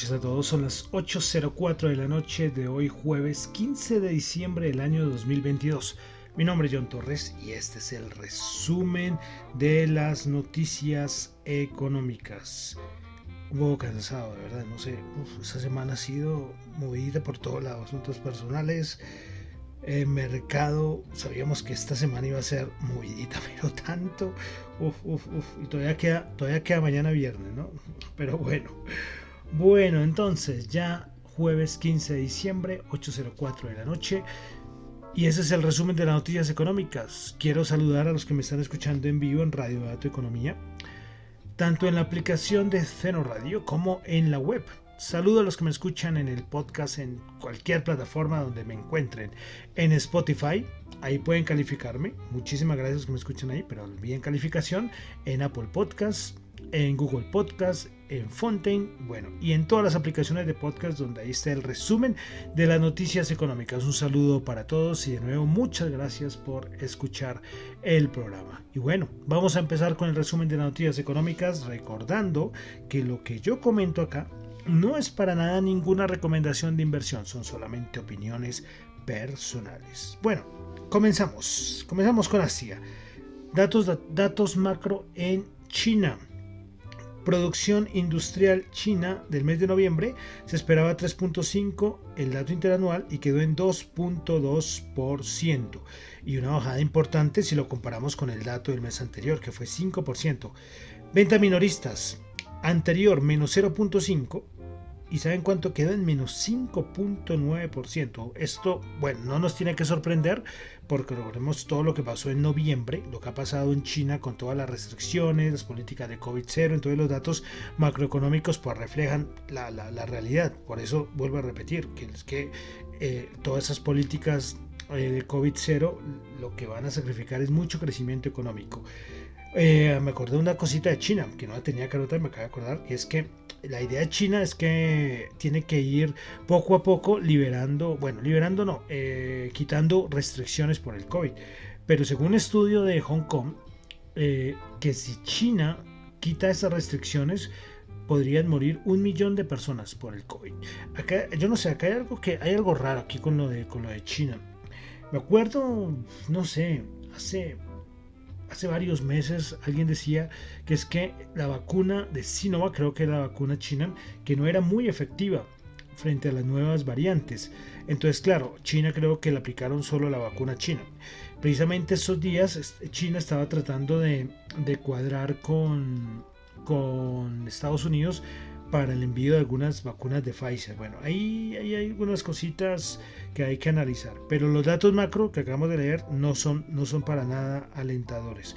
Noches a todos, son las 8.04 de la noche de hoy jueves 15 de diciembre del año 2022. Mi nombre es John Torres y este es el resumen de las noticias económicas. Un poco cansado, de verdad, no sé, esta semana ha sido movida por todos lados, asuntos personales, el mercado, sabíamos que esta semana iba a ser movidita, pero tanto, uf, uf, uf, y todavía queda, todavía queda mañana viernes, ¿no? Pero bueno, bueno, entonces ya jueves 15 de diciembre, 8.04 de la noche, y ese es el resumen de las noticias económicas. Quiero saludar a los que me están escuchando en vivo en Radio Dato Economía, tanto en la aplicación de Ceno Radio como en la web Saludo a los que me escuchan en el podcast en cualquier plataforma donde me encuentren. En Spotify, ahí pueden calificarme. Muchísimas gracias que me escuchan ahí, pero bien calificación. En Apple Podcast, en Google Podcast, en Fontaine, bueno, y en todas las aplicaciones de podcast donde ahí está el resumen de las noticias económicas. Un saludo para todos y de nuevo muchas gracias por escuchar el programa. Y bueno, vamos a empezar con el resumen de las noticias económicas recordando que lo que yo comento acá no es para nada ninguna recomendación de inversión, son solamente opiniones personales. Bueno, comenzamos. Comenzamos con Asia. Datos, datos macro en China. Producción industrial china del mes de noviembre se esperaba 3.5 el dato interanual y quedó en 2.2% y una bajada importante si lo comparamos con el dato del mes anterior que fue 5%. Venta minoristas anterior menos 0.5 y ¿saben cuánto queda? En menos 5.9%. Esto, bueno, no nos tiene que sorprender porque recordemos todo lo que pasó en noviembre, lo que ha pasado en China con todas las restricciones, las políticas de COVID-0, entonces los datos macroeconómicos pues reflejan la, realidad. Por eso vuelvo a repetir que es que eh, todas esas políticas eh, de COVID-0 lo que van a sacrificar es mucho crecimiento económico. Eh, me acordé de una cosita de China que no la tenía que anotar, me acabo de acordar, y es que la idea de China es que tiene que ir poco a poco liberando, bueno, liberando no, eh, quitando restricciones por el COVID. Pero según un estudio de Hong Kong, eh, que si China quita esas restricciones, podrían morir un millón de personas por el COVID. Acá, yo no sé, acá hay algo que hay algo raro aquí con lo de con lo de China. Me acuerdo, no sé, hace hace varios meses alguien decía que es que la vacuna de Sinovac, creo que era la vacuna china, que no era muy efectiva frente a las nuevas variantes. Entonces, claro, China creo que le aplicaron solo la vacuna china. Precisamente esos días China estaba tratando de, de cuadrar con, con Estados Unidos para el envío de algunas vacunas de Pfizer. Bueno, ahí, hay algunas cositas que hay que analizar, pero los datos macro que acabamos de leer no son, no son para nada alentadores.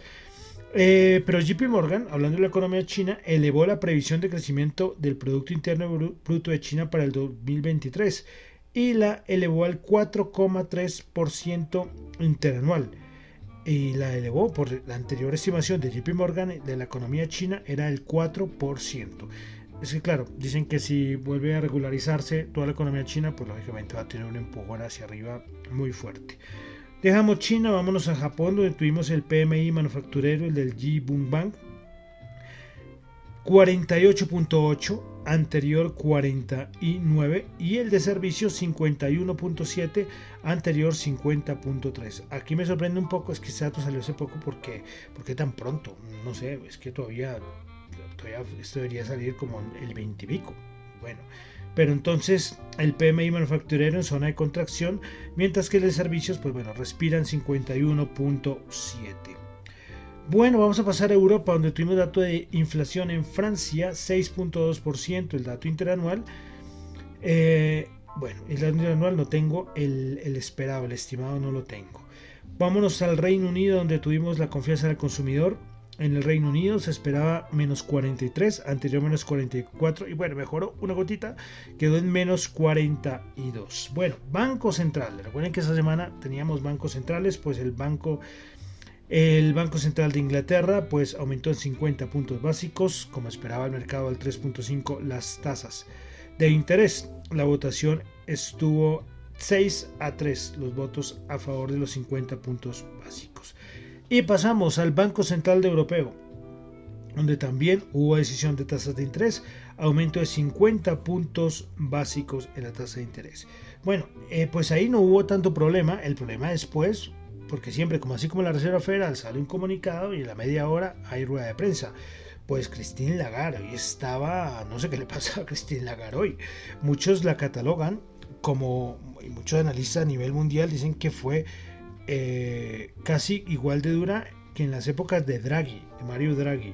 Eh, pero JP Morgan, hablando de la economía china, elevó la previsión de crecimiento del Producto Interno Bruto de China para el 2023 y la elevó al 4,3% interanual. Y la elevó por la anterior estimación de JP Morgan de la economía china era el 4%. Es que claro, dicen que si vuelve a regularizarse toda la economía china, pues lógicamente va a tener un empujón hacia arriba muy fuerte. Dejamos China, vámonos a Japón, donde tuvimos el PMI manufacturero, el del G Bank, 48.8, anterior 49 y el de servicios 51.7, anterior 50.3. Aquí me sorprende un poco, es que este dato salió hace poco porque, porque tan pronto, no sé, es que todavía esto debería salir como el 20 y pico. Bueno, pero entonces el PMI manufacturero en zona de contracción, mientras que el de servicios, pues bueno, respiran 51.7. Bueno, vamos a pasar a Europa, donde tuvimos dato de inflación en Francia, 6.2%, el dato interanual. Eh, bueno, el anual no tengo, el, el esperado, el estimado no lo tengo. Vámonos al Reino Unido donde tuvimos la confianza del consumidor. En el Reino Unido se esperaba menos 43, anterior menos 44 y bueno, mejoró una gotita, quedó en menos 42. Bueno, Banco Central, recuerden que esa semana teníamos bancos centrales, pues el banco el Banco Central de Inglaterra pues aumentó en 50 puntos básicos, como esperaba el mercado al 3.5 las tasas de interés. La votación estuvo 6 a 3 los votos a favor de los 50 puntos básicos. Y pasamos al Banco Central Europeo, donde también hubo decisión de tasas de interés, aumento de 50 puntos básicos en la tasa de interés. Bueno, eh, pues ahí no hubo tanto problema, el problema después, porque siempre, como así como la Reserva Federal sale un comunicado y en la media hora hay rueda de prensa. Pues Christine Lagarde hoy estaba, no sé qué le pasa a Christine Lagarde hoy. Muchos la catalogan como, y muchos analistas a nivel mundial dicen que fue eh, casi igual de dura que en las épocas de Draghi, de Mario Draghi,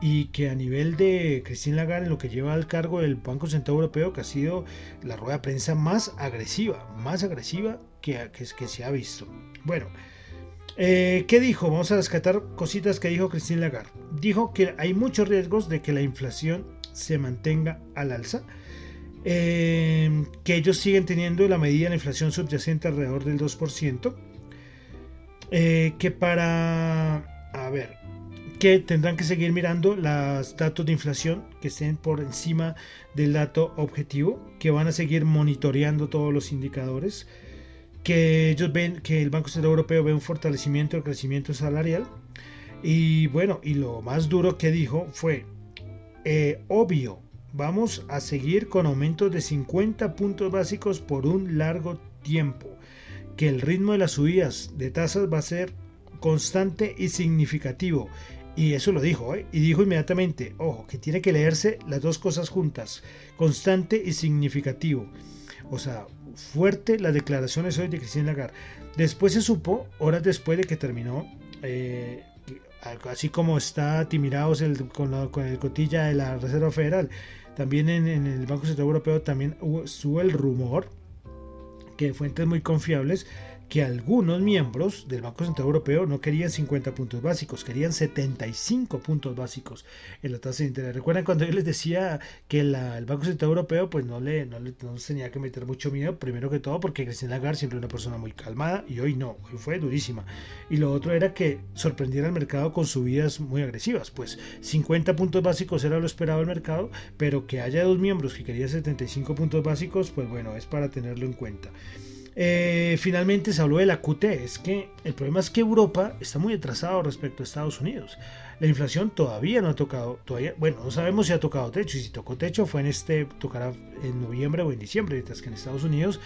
y que a nivel de Christine Lagarde, lo que lleva al cargo del Banco Central Europeo, que ha sido la rueda de prensa más agresiva, más agresiva que se ha visto. Bueno, eh, ¿qué dijo? Vamos a rescatar cositas que dijo Christine Lagarde. Dijo que hay muchos riesgos de que la inflación se mantenga al alza. Eh, que ellos siguen teniendo la medida de la inflación subyacente alrededor del 2%. Eh, que para... A ver, que tendrán que seguir mirando los datos de inflación que estén por encima del dato objetivo, que van a seguir monitoreando todos los indicadores que ellos ven que el Banco Central Europeo ve un fortalecimiento del crecimiento salarial. Y bueno, y lo más duro que dijo fue, eh, obvio, vamos a seguir con aumentos de 50 puntos básicos por un largo tiempo, que el ritmo de las subidas de tasas va a ser constante y significativo. Y eso lo dijo, ¿eh? y dijo inmediatamente, ojo, que tiene que leerse las dos cosas juntas, constante y significativo. O sea, fuerte las declaraciones hoy de Cristina Lagarde. Después se supo, horas después de que terminó, eh, así como está Timirados con, el cotilla de la Reserva Federal, también en, el Banco Central Europeo también hubo, el rumor que fuentes muy confiables que algunos miembros del Banco Central Europeo no querían 50 puntos básicos, querían 75 puntos básicos en la tasa de interés. ¿Recuerdan cuando yo les decía que el Banco Central Europeo pues no le, no tenía que meter mucho miedo? Primero que todo porque Christine Lagarde siempre una persona muy calmada y hoy no, hoy fue durísima. Y lo otro era que sorprendiera al mercado con subidas muy agresivas. Pues 50 puntos básicos era lo esperado del mercado, pero que haya dos miembros que querían 75 puntos básicos, pues bueno, es para tenerlo en cuenta. Eh, finalmente se habló de la QT. Es que el problema es que Europa está muy atrasado respecto a Estados Unidos. La inflación todavía no ha tocado, todavía, bueno, no sabemos si ha tocado techo. Y si tocó techo fue en este, tocará en noviembre o en diciembre, mientras que en Estados Unidos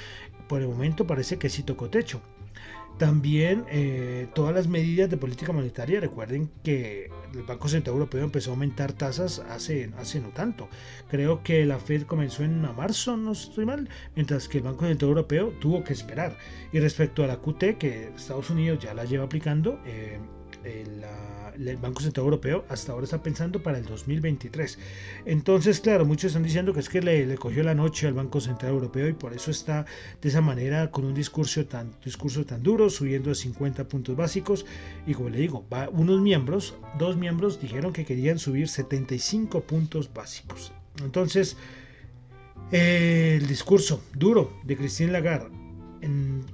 por el momento parece que sí tocó techo. También eh, todas las medidas de política monetaria, recuerden que el Banco Central Europeo empezó a aumentar tasas hace, hace no tanto. Creo que la Fed comenzó en marzo, no estoy mal, mientras que el Banco Central Europeo tuvo que esperar. Y respecto a la QT, que Estados Unidos ya la lleva aplicando, eh, el Banco Central Europeo hasta ahora está pensando para el 2023. Entonces, claro, muchos están diciendo que es que le, cogió la noche al Banco Central Europeo y por eso está de esa manera con un discurso tan, discurso tan duro, subiendo a 50 puntos básicos. Y como le digo, va, unos miembros, dos miembros dijeron que querían subir 75 puntos básicos. Entonces, eh, el discurso duro de Christine Lagarde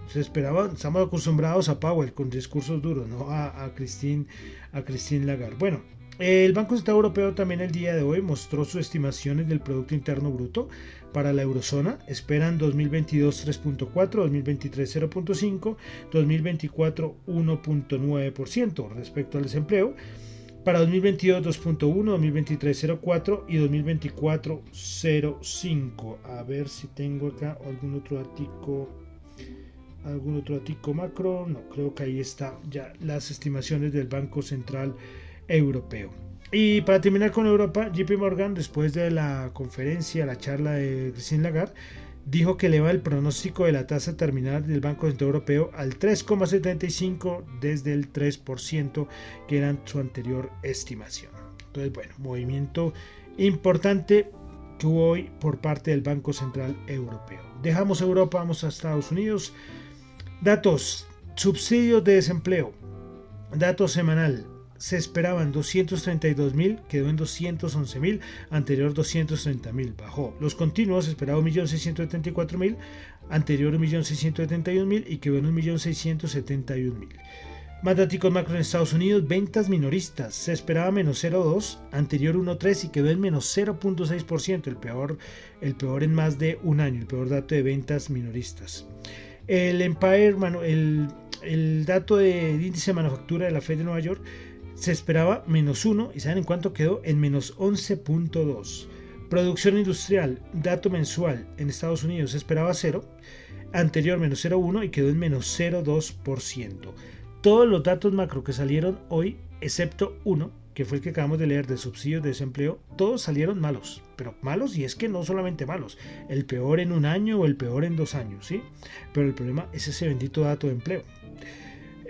se esperaba, estamos acostumbrados a Powell con discursos duros, no a, a Christine, a Christine Lagarde. Bueno, el Banco Central Europeo también el día de hoy mostró sus estimaciones del Producto Interno Bruto para la eurozona. Esperan 2022 3.4, 2023 0.5, 2024 1.9% respecto al desempleo. Para 2022 2.1, 2023 0.4 y 2024 0.5. A ver si tengo acá algún otro artículo algún otro atico macro, no, creo que ahí está ya las estimaciones del Banco Central Europeo. Y para terminar con Europa, JP Morgan, después de la conferencia, la charla de Christine Lagarde, dijo que eleva el pronóstico de la tasa terminal del Banco Central Europeo al 3,75 desde el 3% que era su anterior estimación. Entonces, bueno, movimiento importante que hubo hoy por parte del Banco Central Europeo. Dejamos Europa, vamos a Estados Unidos. Datos, subsidios de desempleo. Dato semanal, se esperaban 232 mil, quedó en 211 mil, anterior 230 mil, bajó. Los continuos esperaba 1.674.000, anterior 1.671.000 y quedó en 1.671.000. Más datos macro en Estados Unidos, ventas minoristas. Se esperaba menos 0,2, anterior 1,3 y quedó en menos 0,6%, el peor, el peor en más de un año, el peor dato de ventas minoristas. El Empire, el, dato de índice de manufactura de la Fed de Nueva York se esperaba menos 1 y ¿saben en cuánto quedó? En menos 11.2. Producción industrial, dato mensual en Estados Unidos se esperaba 0, anterior menos 0.1 y quedó en menos 0.2%. Todos los datos macro que salieron hoy, excepto uno, que fue el que acabamos de leer de subsidios de desempleo, todos salieron malos, pero malos y es que no solamente malos, el peor en un año o el peor en dos años, ¿sí? Pero el problema es ese bendito dato de empleo.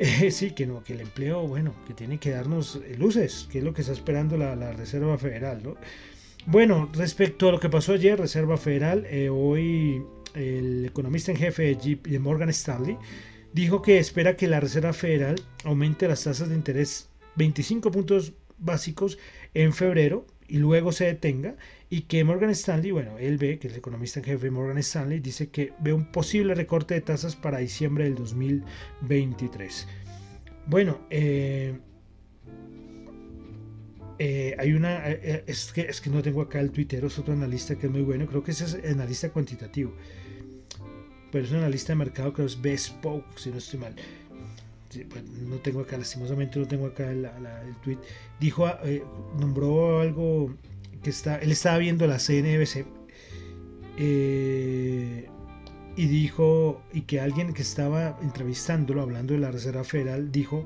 Eh, sí, que no, que el empleo, bueno, que tiene que darnos luces, que es lo que está esperando la, Reserva Federal, ¿no? Bueno, respecto a lo que pasó ayer, Reserva Federal, eh, hoy el economista en jefe de Morgan Stanley dijo que espera que la Reserva Federal aumente las tasas de interés 25 puntos básicos en febrero y luego se detenga y que Morgan Stanley, bueno, él ve, que el economista en jefe de Morgan Stanley, dice que ve un posible recorte de tasas para diciembre del 2023. Bueno, eh, eh, hay una, eh, es, que, es que no tengo acá el Twitter, es otro analista que es muy bueno, creo que ese es analista cuantitativo, pero es un analista de mercado, creo que es Bespoke, si no estoy mal. Pues, no tengo acá, lastimosamente no tengo acá el tweet. Dijo, nombró algo que está, él estaba viendo la CNBC eh, y dijo, y que alguien que estaba entrevistándolo, hablando de la Reserva Federal, dijo,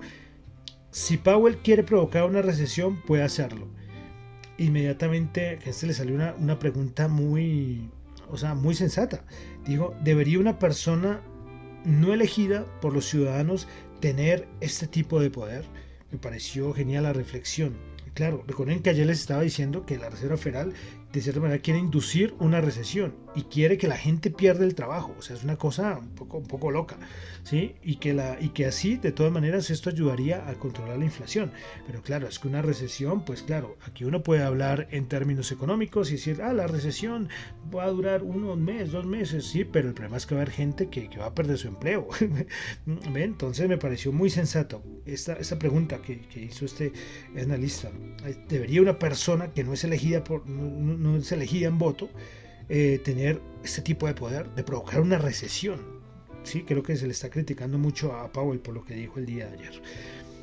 si Powell quiere provocar una recesión, puede hacerlo. Inmediatamente a este le salió una, una pregunta muy, o sea, muy sensata. Dijo, ¿debería una persona no elegida por los ciudadanos tener este tipo de poder? Me pareció genial la reflexión. Claro, recuerden que ayer les estaba diciendo que la Reserva Federal de cierta manera quiere inducir una recesión y quiere que la gente pierda el trabajo. O sea, es una cosa un poco, un poco loca. ¿sí? Y, que la, y que así, de todas maneras, esto ayudaría a controlar la inflación. Pero claro, es que una recesión, pues claro, aquí uno puede hablar en términos económicos y decir, ah, la recesión va a durar unos meses, dos meses, sí, pero el problema es que va a haber gente que, que va a perder su empleo. Entonces me pareció muy sensato esta, esta pregunta que, que, hizo este analista. ¿Debería una persona que no es elegida por... No, no se elegía en voto, eh, tener este tipo de poder de provocar una recesión. Sí, creo que se le está criticando mucho a Powell por lo que dijo el día de ayer.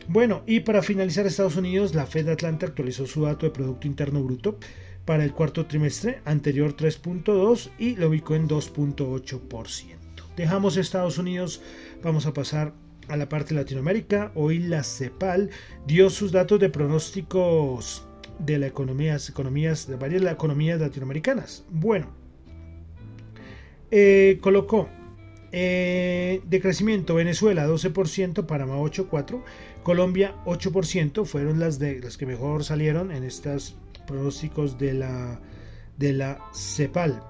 Bueno, y para finalizar Estados Unidos, la Fed de Atlanta actualizó su dato de Producto Interno Bruto para el cuarto trimestre, anterior 3.2 y lo ubicó en 2.8%. Dejamos Estados Unidos, vamos a pasar a la parte de Latinoamérica. Hoy la CEPAL dio sus datos de pronósticos de las economías, de varias economías latinoamericanas. Bueno, eh, colocó eh, de crecimiento Venezuela 12%, Panamá 8,4%, Colombia 8%, fueron las, de, las que mejor salieron en estos pronósticos de la, de la CEPAL.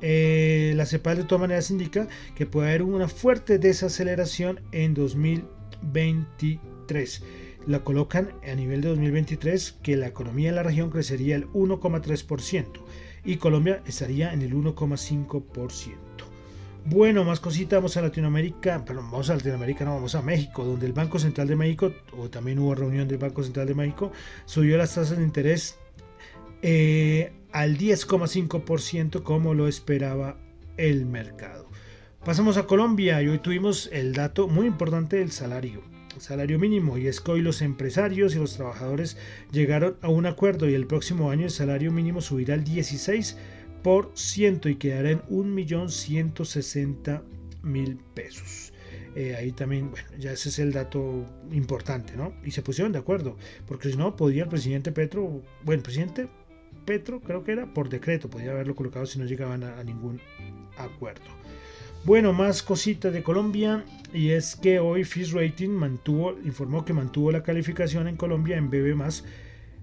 Eh, la CEPAL de todas maneras indica que puede haber una fuerte desaceleración en 2023 la colocan a nivel de 2023 que la economía de la región crecería el 1,3% y Colombia estaría en el 1,5%. Bueno, más cositas, vamos a Latinoamérica, pero vamos a Latinoamérica, no, vamos a México, donde el Banco Central de México, o también hubo reunión del Banco Central de México, subió las tasas de interés eh, al 10,5% como lo esperaba el mercado. Pasamos a Colombia y hoy tuvimos el dato muy importante del salario salario mínimo y es que hoy los empresarios y los trabajadores llegaron a un acuerdo y el próximo año el salario mínimo subirá al 16% y quedará en 1.160.000 pesos. Eh, ahí también, bueno, ya ese es el dato importante, ¿no? Y se pusieron de acuerdo, porque si no, podía el presidente Petro, bueno, el presidente Petro creo que era por decreto, podía haberlo colocado si no llegaban a ningún acuerdo. Bueno, más cositas de Colombia y es que hoy Fitch Rating mantuvo, informó que mantuvo la calificación en Colombia en BB más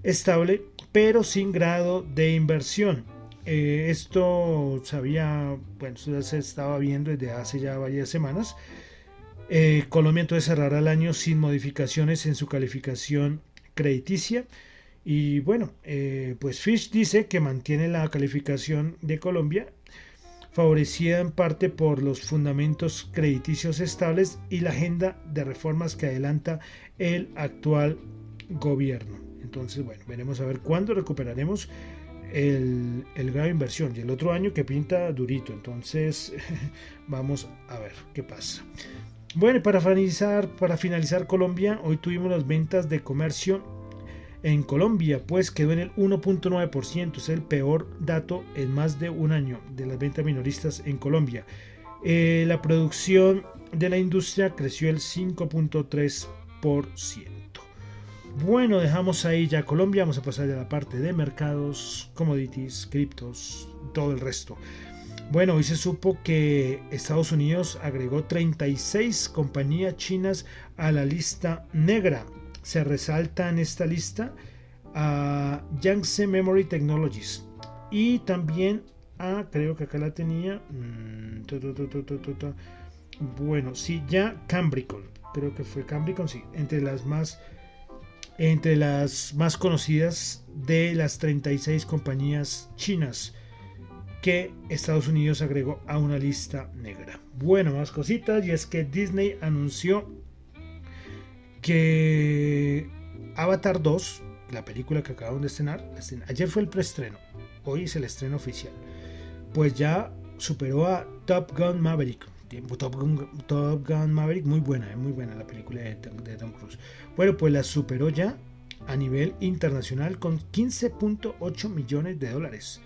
estable, pero sin grado de inversión. eh, esto sabía, bueno, se estaba viendo desde hace ya varias semanas. Eh, Colombia entonces cerrará el año sin modificaciones en su calificación crediticia. Y bueno, eh, pues Fish dice que mantiene la calificación de Colombia favorecida en parte por los fundamentos crediticios estables y la agenda de reformas que adelanta el actual gobierno. Entonces, bueno, veremos a ver cuándo recuperaremos el, el grado de inversión y el otro año que pinta durito. Entonces, vamos a ver qué pasa. Bueno, para finalizar, para finalizar Colombia, hoy tuvimos las ventas de comercio en Colombia, pues quedó en el 1.9%, es el peor dato en más de un año de las ventas minoristas en Colombia. Eh, la producción de la industria creció el 5.3%. Bueno, dejamos ahí ya Colombia, vamos a pasar a la parte de mercados, commodities, criptos, todo el resto. Bueno, hoy se supo que Estados Unidos agregó 36 compañías chinas a la lista negra se resalta en esta lista a Yangtze Memory Technologies. Y también a, creo que acá la tenía, mm, bueno, sí, ya Cambricon, creo que fue Cambricon, sí, entre las más entre las más conocidas de las 36 compañías chinas que Estados Unidos agregó a una lista negra. Bueno, más cositas y es que Disney anunció que Avatar 2, la película que acabaron de estrenar, ayer fue el preestreno, hoy es el estreno oficial, pues ya superó a Top Gun Maverick. Top Gun, Maverick, muy buena, eh, muy buena la película de, de Tom Cruise. Bueno, pues la superó ya a nivel internacional con 15.8 millones de dólares.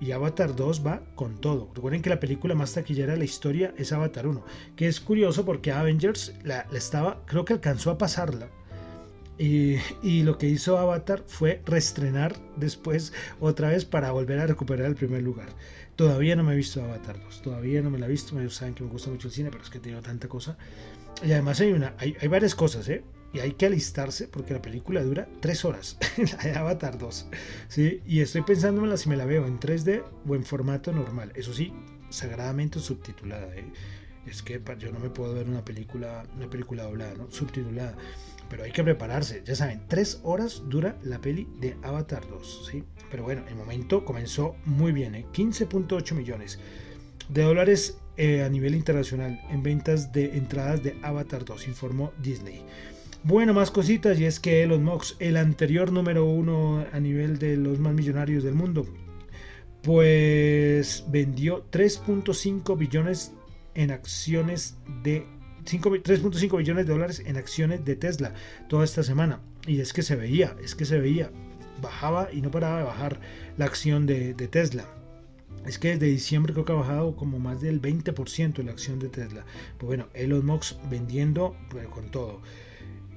Y Avatar 2 va con todo. Recuerden que la película más taquillera de la historia es Avatar 1. Que es curioso porque Avengers la, estaba, creo que alcanzó a pasarla. Y, y, lo que hizo Avatar fue reestrenar después otra vez para volver a recuperar el primer lugar. Todavía no me he visto Avatar 2, todavía no me la he visto. Ellos saben que me gusta mucho el cine, pero es que he tenido tanta cosa. Y además hay, una, hay, hay varias cosas, ¿eh? Y hay que alistarse porque la película dura 3 horas, la de Avatar 2. ¿sí? Y estoy pensándomela si me la veo en 3D o en formato normal. Eso sí, sagradamente subtitulada. ¿eh? Es que yo no me puedo ver una película, una película doblada, ¿no? subtitulada. Pero hay que prepararse. Ya saben, 3 horas dura la peli de Avatar 2. ¿sí? Pero bueno, el momento comenzó muy bien. ¿eh? 15.8 millones de dólares eh, a nivel internacional en ventas de entradas de Avatar 2, informó Disney. Bueno, más cositas, y es que Elon Musk, el anterior número uno a nivel de los más millonarios del mundo, pues vendió 3.5 billones en acciones de 3.5 billones de dólares en acciones de Tesla toda esta semana. Y es que se veía, es que se veía, bajaba y no paraba de bajar la acción de, Tesla. Es que desde diciembre creo que ha bajado como más del 20% la acción de Tesla. Pues bueno, Elon Musk vendiendo con todo.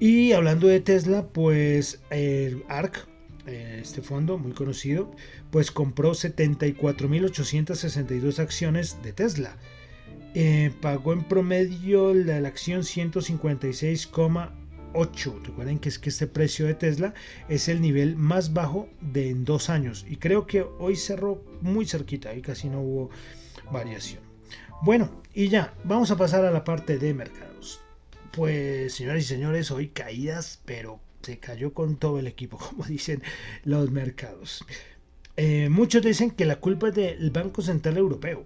Y hablando de Tesla, pues el ARC, eh, este fondo muy conocido, pues compró 74.862 acciones de Tesla. Eh, pagó en promedio la, la acción 156,8. Recuerden que es que este precio de Tesla es el nivel más bajo de en dos años. Y creo que hoy cerró muy cerquita y casi no hubo variación. Bueno, y ya, vamos a pasar a la parte de mercados. Pues, señoras y señores, hoy caídas, pero se cayó con todo el equipo, como dicen los mercados. Eh, muchos dicen que la culpa es del Banco Central Europeo.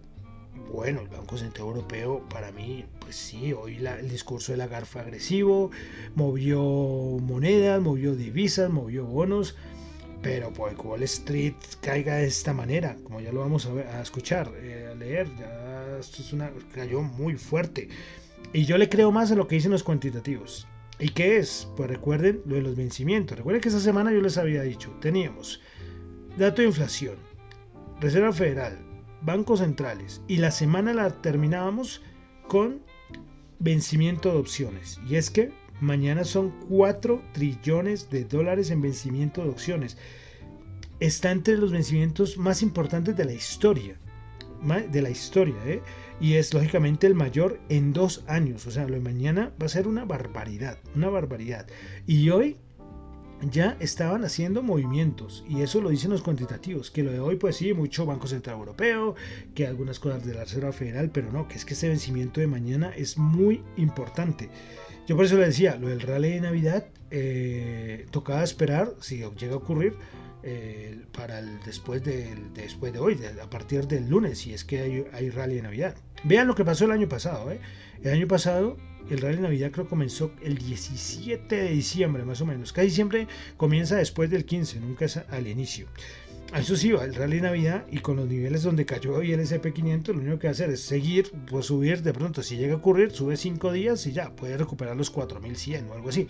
Bueno, el Banco Central Europeo, para mí, pues sí, hoy el discurso de Lagarde fue agresivo, movió monedas, movió divisas, movió bonos, pero pues Wall Street caiga de esta manera, como ya lo vamos a, escuchar, eh, a leer, ya esto es una, cayó muy fuerte. Y yo le creo más a lo que dicen los cuantitativos. ¿Y qué es? Pues recuerden lo de los vencimientos. Recuerden que esa semana yo les había dicho, teníamos dato de inflación, Reserva Federal, bancos centrales y la semana la terminábamos con vencimiento de opciones. Y es que mañana son 4 trillones de dólares en vencimiento de opciones. Está entre los vencimientos más importantes de la historia. De la historia, ¿eh? y es lógicamente el mayor en dos años. O sea, lo de mañana va a ser una barbaridad, una barbaridad. Y hoy ya estaban haciendo movimientos y eso lo dicen los cuantitativos, que lo de hoy pues sí, mucho Banco Central Europeo, que algunas cosas de la Reserva Federal, pero no, que es que ese vencimiento de mañana es muy importante. Yo por eso le decía, lo del rally de Navidad eh, tocaba esperar, si llega a ocurrir, eh, para el después, después de hoy, a partir del lunes, si es que hay, hay, rally de Navidad. Vean lo que pasó el año pasado. ¿eh? El año pasado el rally de Navidad creo comenzó el 17 de diciembre más o menos. Casi siempre comienza después del 15, nunca es al inicio. Eso sí, va el rally de Navidad y con los niveles donde cayó hoy el SP500, lo único que hacer es seguir, pues subir de pronto. Si llega a ocurrir, sube 5 días y ya puede recuperar los 4100 o algo así.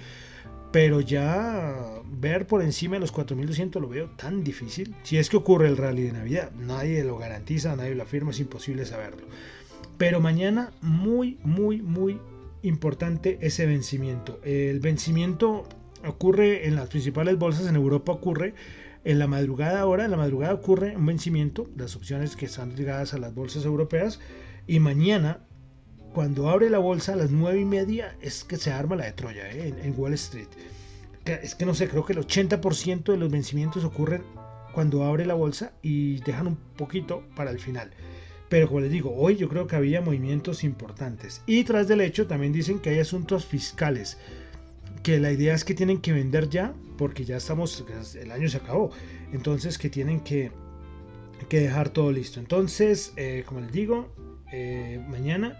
Pero ya ver por encima de los 4200 lo veo tan difícil. Si es que ocurre el rally de Navidad, nadie lo garantiza, nadie lo afirma, es imposible saberlo. Pero mañana muy, muy, muy importante ese vencimiento. El vencimiento ocurre en las principales bolsas en Europa, ocurre en la madrugada ahora, en la madrugada ocurre un vencimiento, las opciones que están ligadas a las bolsas europeas, y mañana, cuando abre la bolsa a las nueve y media, es que se arma la de Troya ¿eh? en, Wall Street. Es que no sé, creo que el 80% de los vencimientos ocurren cuando abre la bolsa y dejan un poquito para el final. Pero como les digo, hoy yo creo que había movimientos importantes. Y tras del hecho también dicen que hay asuntos fiscales. Que la idea es que tienen que vender ya, porque ya estamos, el año se acabó. Entonces que tienen que, que dejar todo listo. Entonces, eh, como les digo, eh, mañana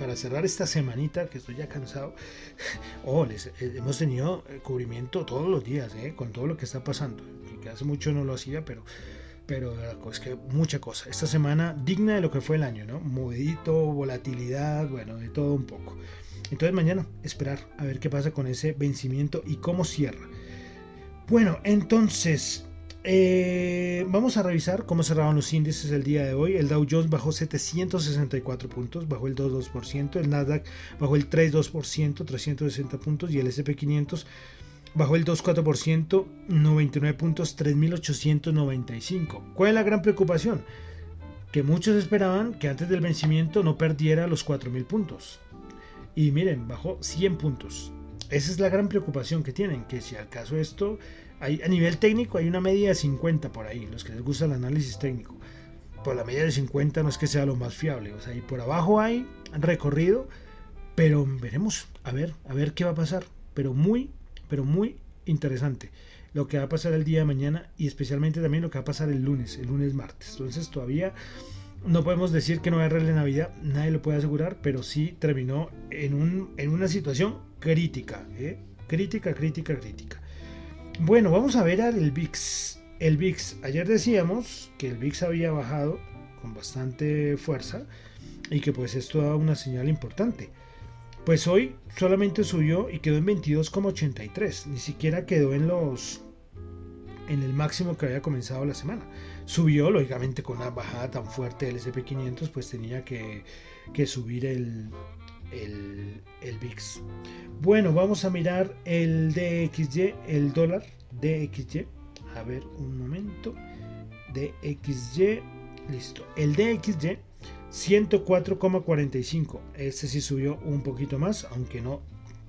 para cerrar esta semanita que estoy ya cansado, oh, les, eh, hemos tenido cubrimiento todos los días, con todo lo que está pasando. Que hace mucho no lo hacía, pero pero es que mucha cosa. Esta semana digna de lo que fue el año, ¿no? Movedito, volatilidad, bueno, de todo un poco. Entonces mañana esperar a ver qué pasa con ese vencimiento y cómo cierra. Bueno, entonces eh, vamos a revisar cómo cerraron los índices el día de hoy. El Dow Jones bajó 764 puntos, bajó el 2,2%. El Nasdaq bajó el 3,2%, 360 puntos. Y el SP500 bajó el 2,4%, 99 puntos, 3.895. ¿Cuál es la gran preocupación? Que muchos esperaban que antes del vencimiento no perdiera los 4.000 puntos. Y miren, bajó 100 puntos. Esa es la gran preocupación que tienen, que si al caso esto, hay, a nivel técnico hay una media de 50 por ahí, los que les gusta el análisis técnico. Por la media de 50 no es que sea lo más fiable, o sea, y por abajo hay recorrido, pero veremos, a ver, a ver qué va a pasar. Pero muy, pero muy interesante lo que va a pasar el día de mañana y especialmente también lo que va a pasar el lunes, el lunes martes. Entonces todavía no podemos decir que no va a haber de Navidad, nadie lo puede asegurar, pero sí terminó en, un, en una situación crítica, ¿eh? crítica, crítica, crítica. Bueno, vamos a ver al VIX. El VIX, ayer decíamos que el VIX había bajado con bastante fuerza y que pues esto da una señal importante. Pues hoy solamente subió y quedó en 22,83. Ni siquiera quedó en los en el máximo que había comenzado la semana. Subió, lógicamente, con una bajada tan fuerte del SP500, pues tenía que, subir el, el, el, VIX. Bueno, vamos a mirar el DXY, el dólar DXY. A ver, un momento. DXY, listo. El DXY 104,45. Este sí subió un poquito más, aunque no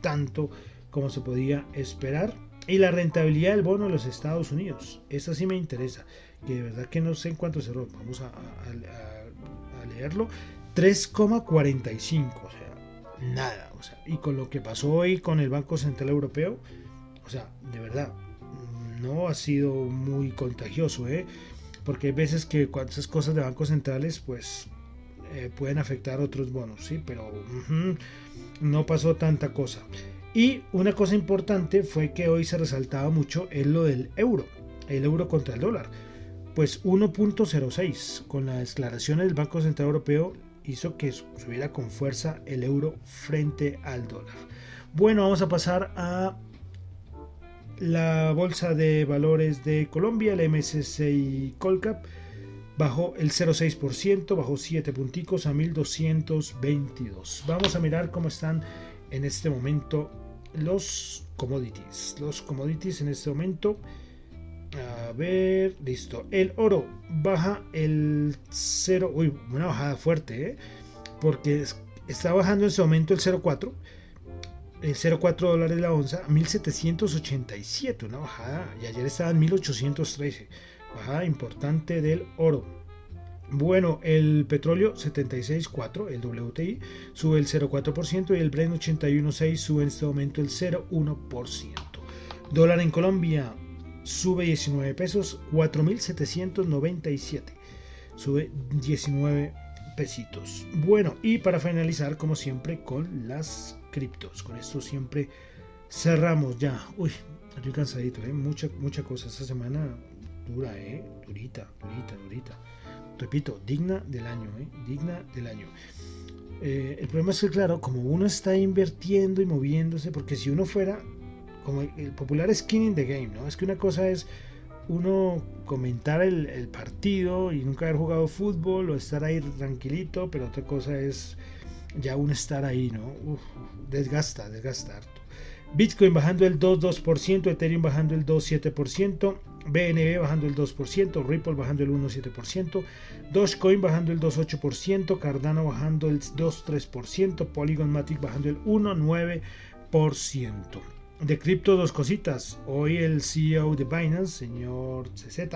tanto como se podía esperar. Y la rentabilidad del bono de los Estados Unidos. Esta sí me interesa. Que de verdad que no sé en cuánto cerró. Vamos a, leerlo. 3,45. O sea, nada. O sea, y con lo que pasó hoy con el Banco Central Europeo. O sea, de verdad. No ha sido muy contagioso, ¿eh? Porque hay veces que esas cosas de bancos centrales, pues eh, pueden afectar otros bonos, ¿sí? Pero no pasó tanta cosa. Y una cosa importante fue que hoy se resaltaba mucho en lo del euro, el euro contra el dólar. Pues 1.06 con las declaraciones del Banco Central Europeo hizo que subiera con fuerza el euro frente al dólar. Bueno, vamos a pasar a la bolsa de valores de Colombia, el MSCI Colcap bajó el 0,6%, bajó 7 punticos a 1222. Vamos a mirar cómo están en este momento los commodities. Los commodities en este momento. A ver, listo. El oro baja el 0. Uy, una bajada fuerte, ¿eh? Porque está bajando en este momento el 0,4. 0,4 dólares la onza, 1787, una bajada, y ayer estaba en 1813, bajada importante del oro. Bueno, el petróleo 76.4, el WTI, sube el 0,4% y el Brent 81.6 sube en este momento el 0,1%. Dólar en Colombia sube 19 pesos, 4.797. Sube 19 pesitos. Bueno, y para finalizar, como siempre, con las criptos. Con esto siempre cerramos ya. Uy, estoy cansadito, ¿eh? Mucha, mucha cosa. Esta semana dura, ¿eh? Durita, durita, durita. Repito, digna del año, ¿eh? Digna del año. Eh, el problema es que, claro, como uno está invirtiendo y moviéndose, porque si uno fuera, como el popular skin in the game, ¿no? Es que una cosa es uno comentar el, partido y nunca haber jugado fútbol o estar ahí tranquilito, pero otra cosa es ya uno estar ahí, ¿no? desgasta, desgasta harto. Bitcoin bajando el 2,2%, Ethereum bajando el 2,7%, BNB bajando el 2%, Ripple bajando el 1,7%, Dogecoin bajando el 2,8%, Cardano bajando el 2,3%, Polygon Matic bajando el 1,9%. De cripto, dos cositas. Hoy el CEO de Binance, señor CZ,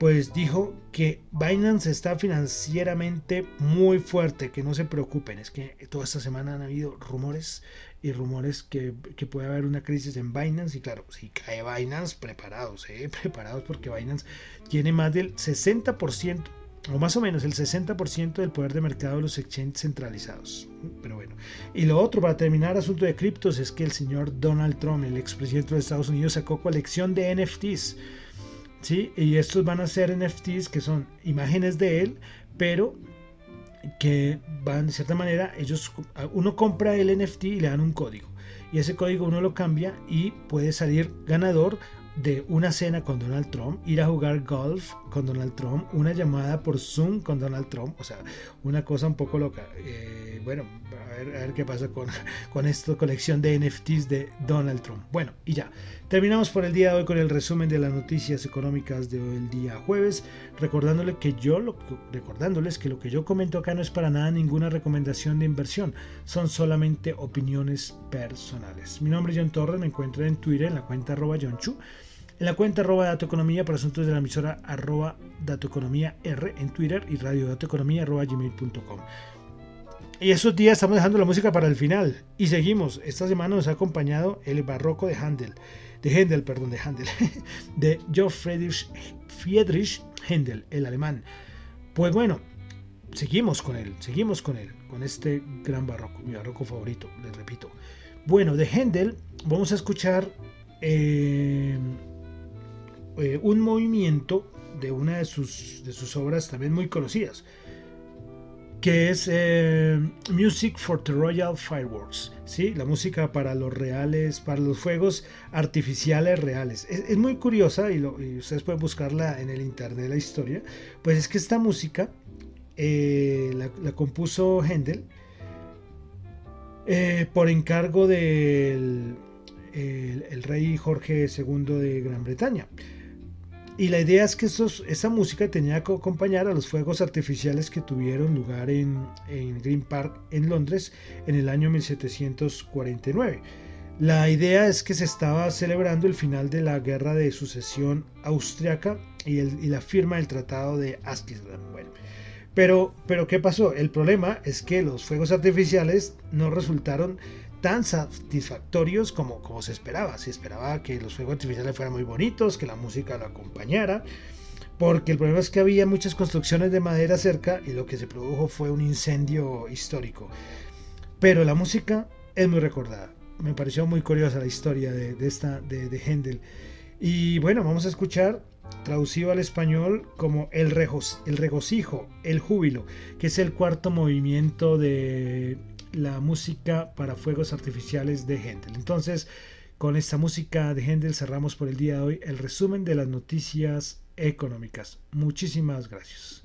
pues dijo que Binance está financieramente muy fuerte, que no se preocupen. Es que toda esta semana han habido rumores y rumores que, puede haber una crisis en Binance. Y claro, si cae Binance, preparados, ¿eh? preparados porque Binance tiene más del 60% o más o menos el 60% del poder de mercado de los exchanges centralizados. Pero bueno. Y lo otro, para terminar, asunto de criptos, es que el señor Donald Trump, el expresidente de Estados Unidos, sacó colección de NFTs. ¿sí? Y estos van a ser NFTs que son imágenes de él, pero que van de cierta manera, ellos, uno compra el NFT y le dan un código. Y ese código uno lo cambia y puede salir ganador de una cena con Donald Trump, ir a jugar golf con Donald Trump, una llamada por Zoom con Donald Trump, o sea, una cosa un poco loca. Eh, bueno, a ver, qué pasa con, con esta colección de NFTs de Donald Trump. Bueno, y ya, terminamos por el día de hoy con el resumen de las noticias económicas del día jueves, recordándole que yo, lo, recordándoles que lo que yo comento acá no es para nada ninguna recomendación de inversión, son solamente opiniones personales. Mi nombre es John Torres, me encuentro en Twitter en la cuenta arroba en la cuenta arroba Dato Economía para asuntos de la emisora arroba Dato Economía R en Twitter y radio Dato arroba gmail.com. Y esos días estamos dejando la música para el final y seguimos. Esta semana nos ha acompañado el barroco de Handel, de Händel, perdón, de Handel, de Joe Friedrich, Friedrich el alemán. Pues bueno, seguimos con él, seguimos con él, con este gran barroco, mi barroco favorito, les repito. Bueno, de Händel vamos a escuchar eh, eh, un movimiento de una de sus, de sus obras también muy conocidas, que es eh, Music for the Royal Fireworks, ¿sí? la música para los reales, para los fuegos artificiales reales. Es, muy curiosa y, ustedes pueden buscarla en el internet, la historia, pues es que esta música eh, la, compuso Händel por encargo del el, rey Jorge II de Gran Bretaña. Y la idea es que esa música tenía que acompañar a los fuegos artificiales que tuvieron lugar en, Green Park, en Londres, en el año 1749. La idea es que se estaba celebrando el final de la guerra de sucesión austriaca y, la firma del Tratado de pero, pero ¿qué pasó? El problema es que los fuegos artificiales no resultaron tan satisfactorios como, como se esperaba. Se esperaba que los fuegos artificiales fueran muy bonitos, que la música lo acompañara, porque el problema es que había muchas construcciones de madera cerca y lo que se produjo fue un incendio histórico. Pero la música es muy recordada. Me pareció muy curiosa la historia de, esta de, de Händel. Y bueno, vamos a escuchar traducido al español como el, el regocijo, el júbilo, que es el cuarto movimiento de la música para fuegos artificiales de Händel. Entonces, con esta música de Händel cerramos por el día de hoy el resumen de las noticias económicas. Muchísimas gracias.